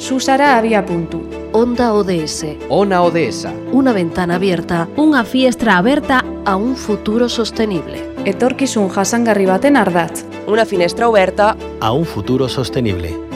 Susara había punto. Onda ODS. Ona ODS. Una ventana abierta Unha fiestra aberta a un futuro sostenible. Etorkizun jasangarri baten ardatz. Una finestra oberta A un futuro sostenible.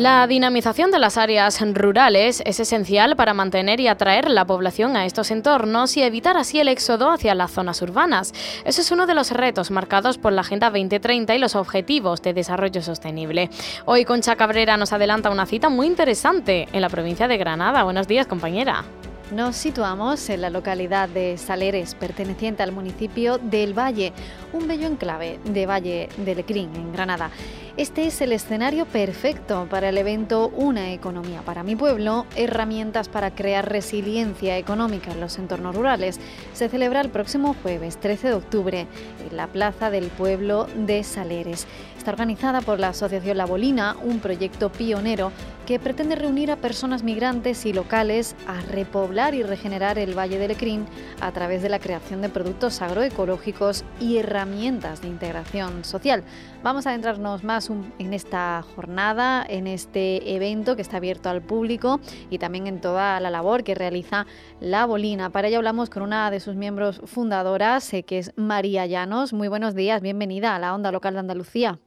La dinamización de las áreas rurales es esencial para mantener y atraer la población a estos entornos y evitar así el éxodo hacia las zonas urbanas. Ese es uno de los retos marcados por la Agenda 2030 y los Objetivos de Desarrollo Sostenible. Hoy Concha Cabrera nos adelanta una cita muy interesante en la provincia de Granada. Buenos días, compañera. Nos situamos en la localidad de Saleres, perteneciente al municipio del Valle, un bello enclave de Valle de Lecrín, en Granada. Este es el escenario perfecto para el evento Una economía para mi pueblo, herramientas para crear resiliencia económica en los entornos rurales. Se celebra el próximo jueves 13 de octubre en la Plaza del Pueblo de Saleres. Está organizada por la Asociación La Bolina, un proyecto pionero que pretende reunir a personas migrantes y locales a repoblar y regenerar el Valle de Lecrín a través de la creación de productos agroecológicos y herramientas de integración social. Vamos a adentrarnos más en esta jornada, en este evento que está abierto al público y también en toda la labor que realiza La Bolina. Para ello hablamos con una de sus miembros fundadoras, eh, que es María Llanos. Muy buenos días, bienvenida a la Onda Local de Andalucía.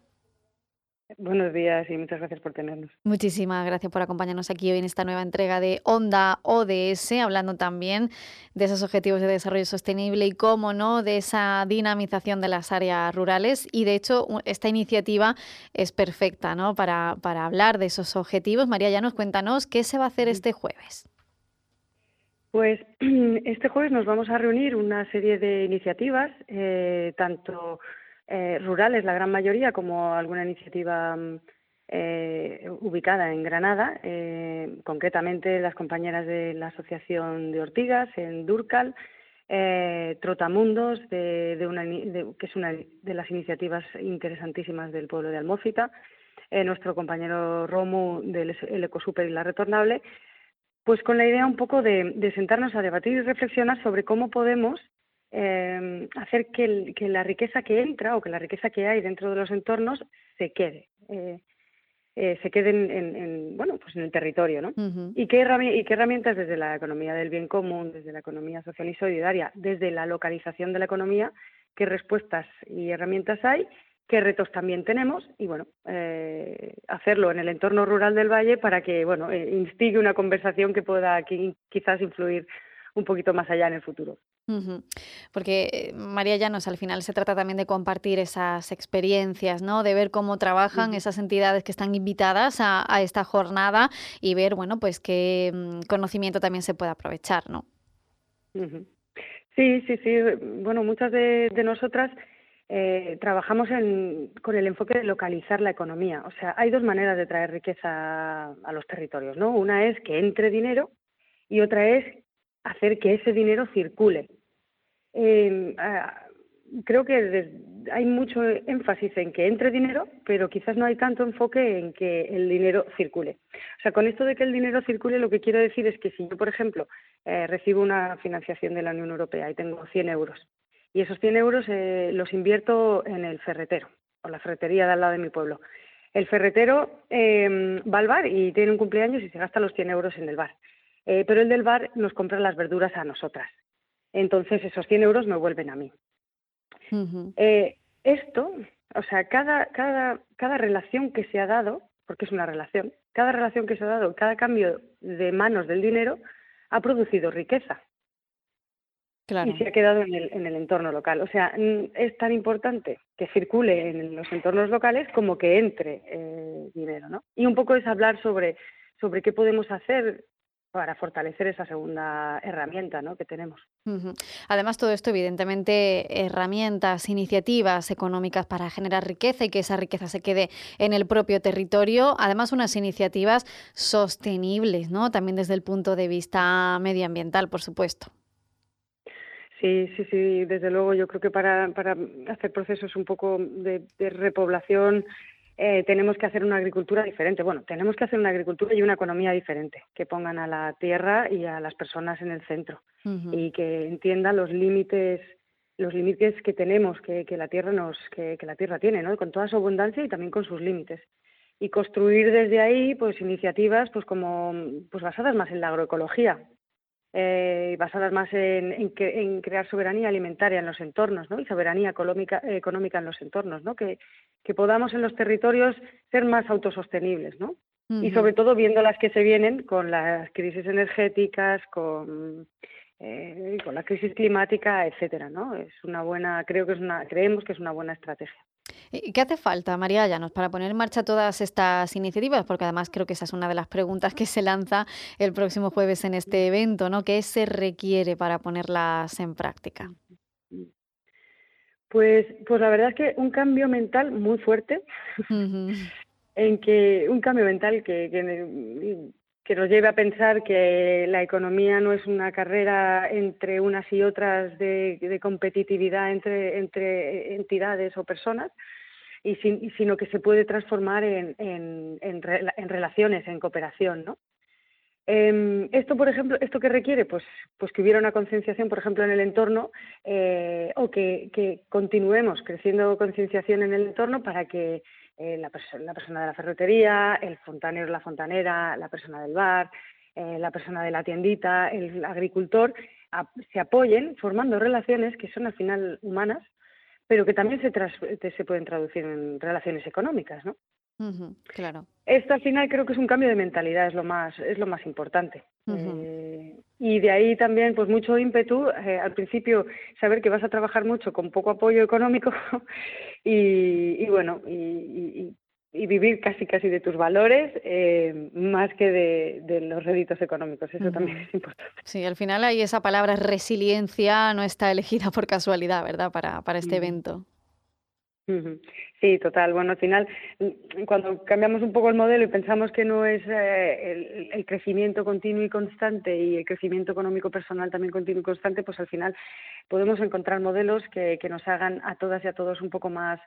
Buenos días y muchas gracias por tenernos. Muchísimas gracias por acompañarnos aquí hoy en esta nueva entrega de Onda ODS, hablando también de esos objetivos de desarrollo sostenible y, cómo no, de esa dinamización de las áreas rurales. Y, de hecho, esta iniciativa es perfecta ¿no? para, para hablar de esos objetivos. María Llanos, cuéntanos qué se va a hacer este jueves. Pues este jueves nos vamos a reunir una serie de iniciativas, eh, tanto eh, rurales, la gran mayoría, como alguna iniciativa mm, eh, ubicada en Granada, eh, concretamente las compañeras de la Asociación de Ortigas en Durcal, Trotamundos, de, de una de- que es una de las iniciativas interesantísimas del pueblo de Almófita, nuestro compañero Romu del el Ecosuper y la Retornable, pues con la idea un poco de sentarnos a debatir y reflexionar sobre cómo podemos eh, hacer que, el- que la riqueza que entra o que la riqueza que hay dentro de los entornos se quede, eh, eh, se quede en, en- en, bueno, pues en el territorio, ¿no? ¿Y qué, herrami- ¿Y qué herramientas desde la economía del bien común, desde la economía social y solidaria, desde la localización de la economía, qué respuestas y herramientas hay, qué retos también tenemos y bueno, eh, hacerlo en el entorno rural del valle para que bueno, eh, instigue una conversación que pueda qui- quizás influir un poquito más allá en el futuro. Porque, eh, María Llanos, al final se trata también de compartir esas experiencias, ¿no? De ver cómo trabajan esas entidades que están invitadas a, a esta jornada y ver, bueno, pues qué mm, conocimiento también se puede aprovechar, ¿no? Sí, sí, sí. Bueno, muchas de, de nosotras eh, trabajamos en- con el enfoque de localizar la economía. O sea, hay dos maneras de traer riqueza a los territorios, ¿no? Una es que entre dinero y otra es hacer que ese dinero circule. Ah, creo que hay mucho énfasis en que entre dinero, pero quizás no hay tanto enfoque en que el dinero circule. O sea, con esto de que el dinero circule, lo que quiero decir es que si yo, por ejemplo, eh, recibo una financiación de la Unión Europea y tengo 100 euros, y esos 100 euros eh, los invierto en el ferretero o la ferretería de al lado de mi pueblo. El ferretero eh, va al bar y tiene un cumpleaños y se gasta los 100 euros en el bar. Eh, pero el del bar nos compra las verduras a nosotras. Entonces esos 100 euros me vuelven a mí. Eh, esto, o sea, cada, cada, cada relación que se ha dado, porque es una relación, cada relación que se ha dado, cada cambio de manos del dinero ha producido riqueza Claro. y se ha quedado en el, en el entorno local. O sea, es tan importante que circule en los entornos locales como que entre eh, dinero, ¿no? Y un poco es hablar sobre, sobre qué podemos hacer para fortalecer esa segunda herramienta ¿no? que tenemos. Además, todo esto, evidentemente, herramientas, iniciativas económicas para generar riqueza y que esa riqueza se quede en el propio territorio. Además, unas iniciativas sostenibles, ¿no? También desde el punto de vista medioambiental, por supuesto. Sí, sí, sí, desde luego. Yo creo que para, para hacer procesos un poco de repoblación eh, tenemos que hacer una agricultura diferente. Bueno, tenemos que hacer una agricultura y una economía diferente, que pongan a la tierra y a las personas en el centro y que entiendan los límites los límites que tenemos, que, la tierra nos, que, la tierra tiene, ¿no? Con toda su abundancia y también con sus límites. Y construir desde ahí, pues, iniciativas, pues, como, pues, basadas más en la agroecología, eh, basadas más en, en, crear soberanía alimentaria en los entornos ¿no? y soberanía económica, económica en los entornos, ¿no? que, que podamos en los territorios ser más autosostenibles. ¿no? Y sobre todo viendo las que se vienen con las crisis energéticas, con, eh, con la crisis climática, etcétera, ¿no? Es una buena, creo que es una, creemos que es una buena estrategia. ¿Y qué hace falta, María Llanos, para poner en marcha todas estas iniciativas? Porque además creo que esa es una de las preguntas que se lanza el próximo jueves en este evento, ¿no? ¿Qué se requiere para ponerlas en práctica? Pues, pues la verdad es que un cambio mental muy fuerte, en que un cambio mental que, que, nos lleve a pensar que la economía no es una carrera entre unas y otras de, competitividad entre, entre entidades o personas, y sino que se puede transformar en, en, en, relaciones, en cooperación, ¿no? Em, esto, por ejemplo, ¿esto que requiere? Pues, pues que hubiera una concienciación, por ejemplo, en el entorno eh, o que, continuemos creciendo concienciación en el entorno para que eh, la, la, persona de la ferretería, el fontanero, la fontanera, la persona del bar, eh, la persona de la tiendita, el agricultor, se apoyen formando relaciones que son al final humanas, pero que también se, se pueden traducir en relaciones económicas, ¿no? claro. Esto al final creo que es un cambio de mentalidad, es lo más, es lo más importante. Eh, y de ahí también, pues mucho ímpetu, eh, al principio saber que vas a trabajar mucho con poco apoyo económico y, bueno, y, vivir casi casi de tus valores eh, más que de, los réditos económicos. Eso también es importante. Sí, al final ahí esa palabra resiliencia no está elegida por casualidad, ¿verdad? Para, para este evento. Sí, total. Bueno, al final, mm, cuando cambiamos un poco el modelo y pensamos que no es eh, el, crecimiento continuo y constante y el crecimiento económico personal también continuo y constante, pues al final podemos encontrar modelos que, que nos hagan a todas y a todos un poco más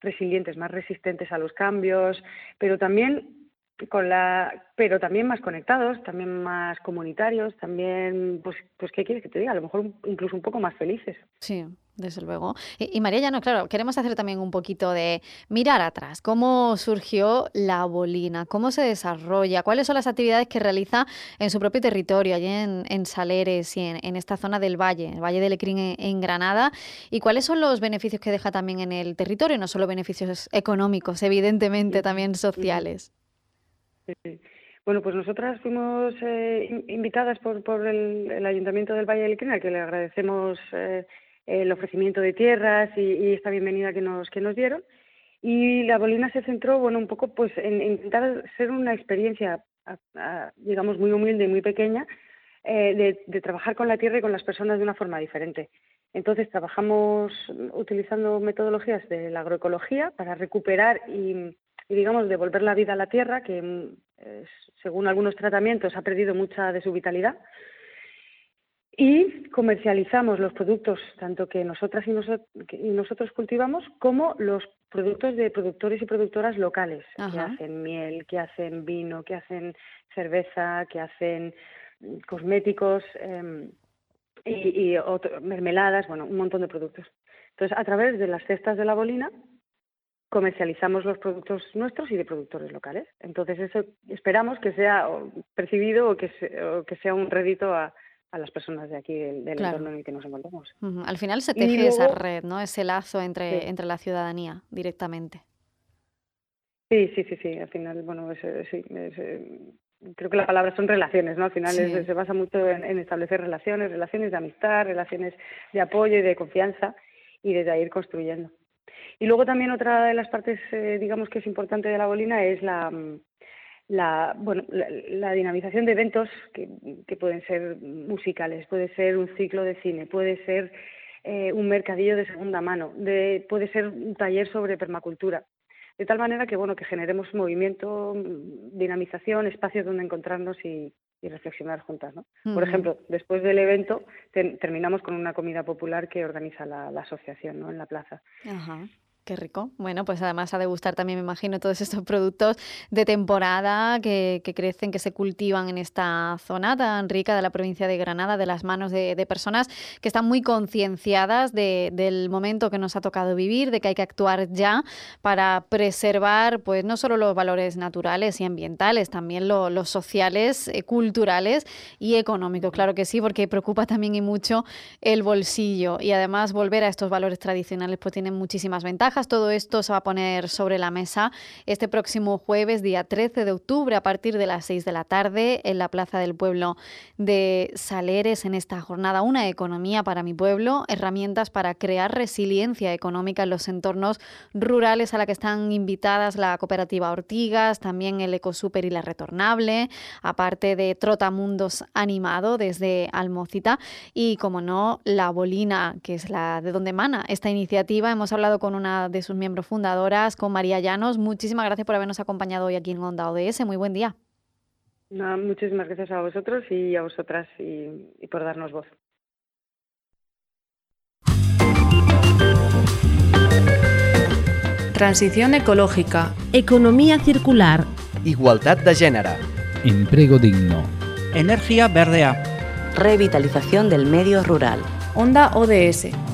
resilientes, más resistentes a los cambios, pero también con la pero también más conectados, también más comunitarios, también pues pues qué quieres que te diga, a lo mejor incluso un poco más felices. Sí, desde luego. Y, María ya no, claro, queremos hacer también un poquito de mirar atrás. ¿Cómo surgió la bolina? ¿Cómo se desarrolla? ¿Cuáles son las actividades que realiza en su propio territorio, allí en, Saleres y en, esta zona del Valle, el Valle del Lecrín en, Granada? ¿Y cuáles son los beneficios que deja también en el territorio? No solo beneficios económicos, evidentemente, también sociales. Bueno, pues nosotras fuimos eh, invitadas por, por el, Ayuntamiento del Valle del Lecrín, al que le agradecemos. Eh, el ofrecimiento de tierras y, esta bienvenida que nos, que nos dieron. Y la bolina se centró, bueno, un poco pues en, intentar ser una experiencia, digamos, muy humilde y muy pequeña, eh, de, trabajar con la tierra y con las personas de una forma diferente. Entonces trabajamos utilizando metodologías de la agroecología para recuperar y, digamos, devolver la vida a la tierra, que según algunos tratamientos ha perdido mucha de su vitalidad y comercializamos los productos, tanto que nosotras y, nosotros cultivamos, como los productos de productores y productoras locales, que hacen miel, que hacen vino, que hacen cerveza, que hacen mm, cosméticos em, y, mermeladas, bueno, un montón de productos. Entonces, a través de las cestas de la bolina, comercializamos los productos nuestros y de productores locales. Entonces, eso esperamos que sea percibido o que, o que sea un rédito a, a las personas de aquí del, entorno en el que nos encontramos. Al final se teje esa red, ¿no? Ese lazo entre, entre la ciudadanía directamente. Sí, sí, sí, sí. Al final, bueno, eh, sí, eh, creo que la palabra son relaciones, ¿no? Al final se basa mucho en, establecer relaciones, relaciones de amistad, relaciones de apoyo y de confianza y desde ahí ir construyendo. Y luego también otra de las partes, eh, digamos, que es importante de la bolina es la, mm, la, bueno, la, dinamización de eventos que, que, pueden ser musicales, puede ser un ciclo de cine, puede ser eh, un mercadillo de segunda mano, de, puede ser un taller sobre permacultura. De tal manera que, bueno, que generemos movimiento, dinamización, espacios donde encontrarnos y, reflexionar juntas. ¿no? Por ejemplo, después del evento terminamos con una comida popular que organiza la, la asociación ¿no? en la plaza. Qué rico. Bueno, pues además ha de gustar también, me imagino, todos estos productos de temporada que, crecen, que se cultivan en esta zona tan rica de la provincia de Granada, de las manos de, personas que están muy concienciadas del momento que nos ha tocado vivir, de que hay que actuar ya para preservar, pues no solo los valores naturales y ambientales, también los sociales, eh, culturales y económicos. Claro que sí, porque preocupa también y mucho el bolsillo y además volver a estos valores tradicionales pues tienen muchísimas ventajas todo esto se va a poner sobre la mesa este próximo jueves, día 13 de octubre, a partir de las 6 de la tarde, en la Plaza del Pueblo de Saleres, en esta jornada Una economía para mi pueblo, herramientas para crear resiliencia económica en los entornos rurales a la que están invitadas la cooperativa Ortigas, también el Ecosuper y la Retornable, aparte de Trotamundos Animado desde Almocita y, como no, la Bolina, que es la de donde emana esta iniciativa. Hemos hablado con una de sus miembros fundadoras, con María Llanos. Muchísimas gracias por habernos acompañado hoy aquí en Onda ODS. Muy buen día. muchísimas gracias a vosotros y a vosotras y por darnos voz. Transición ecológica. Economía circular. Igualdad de género. Empleo digno. Energía verdea. Revitalización del medio rural. Onda ODS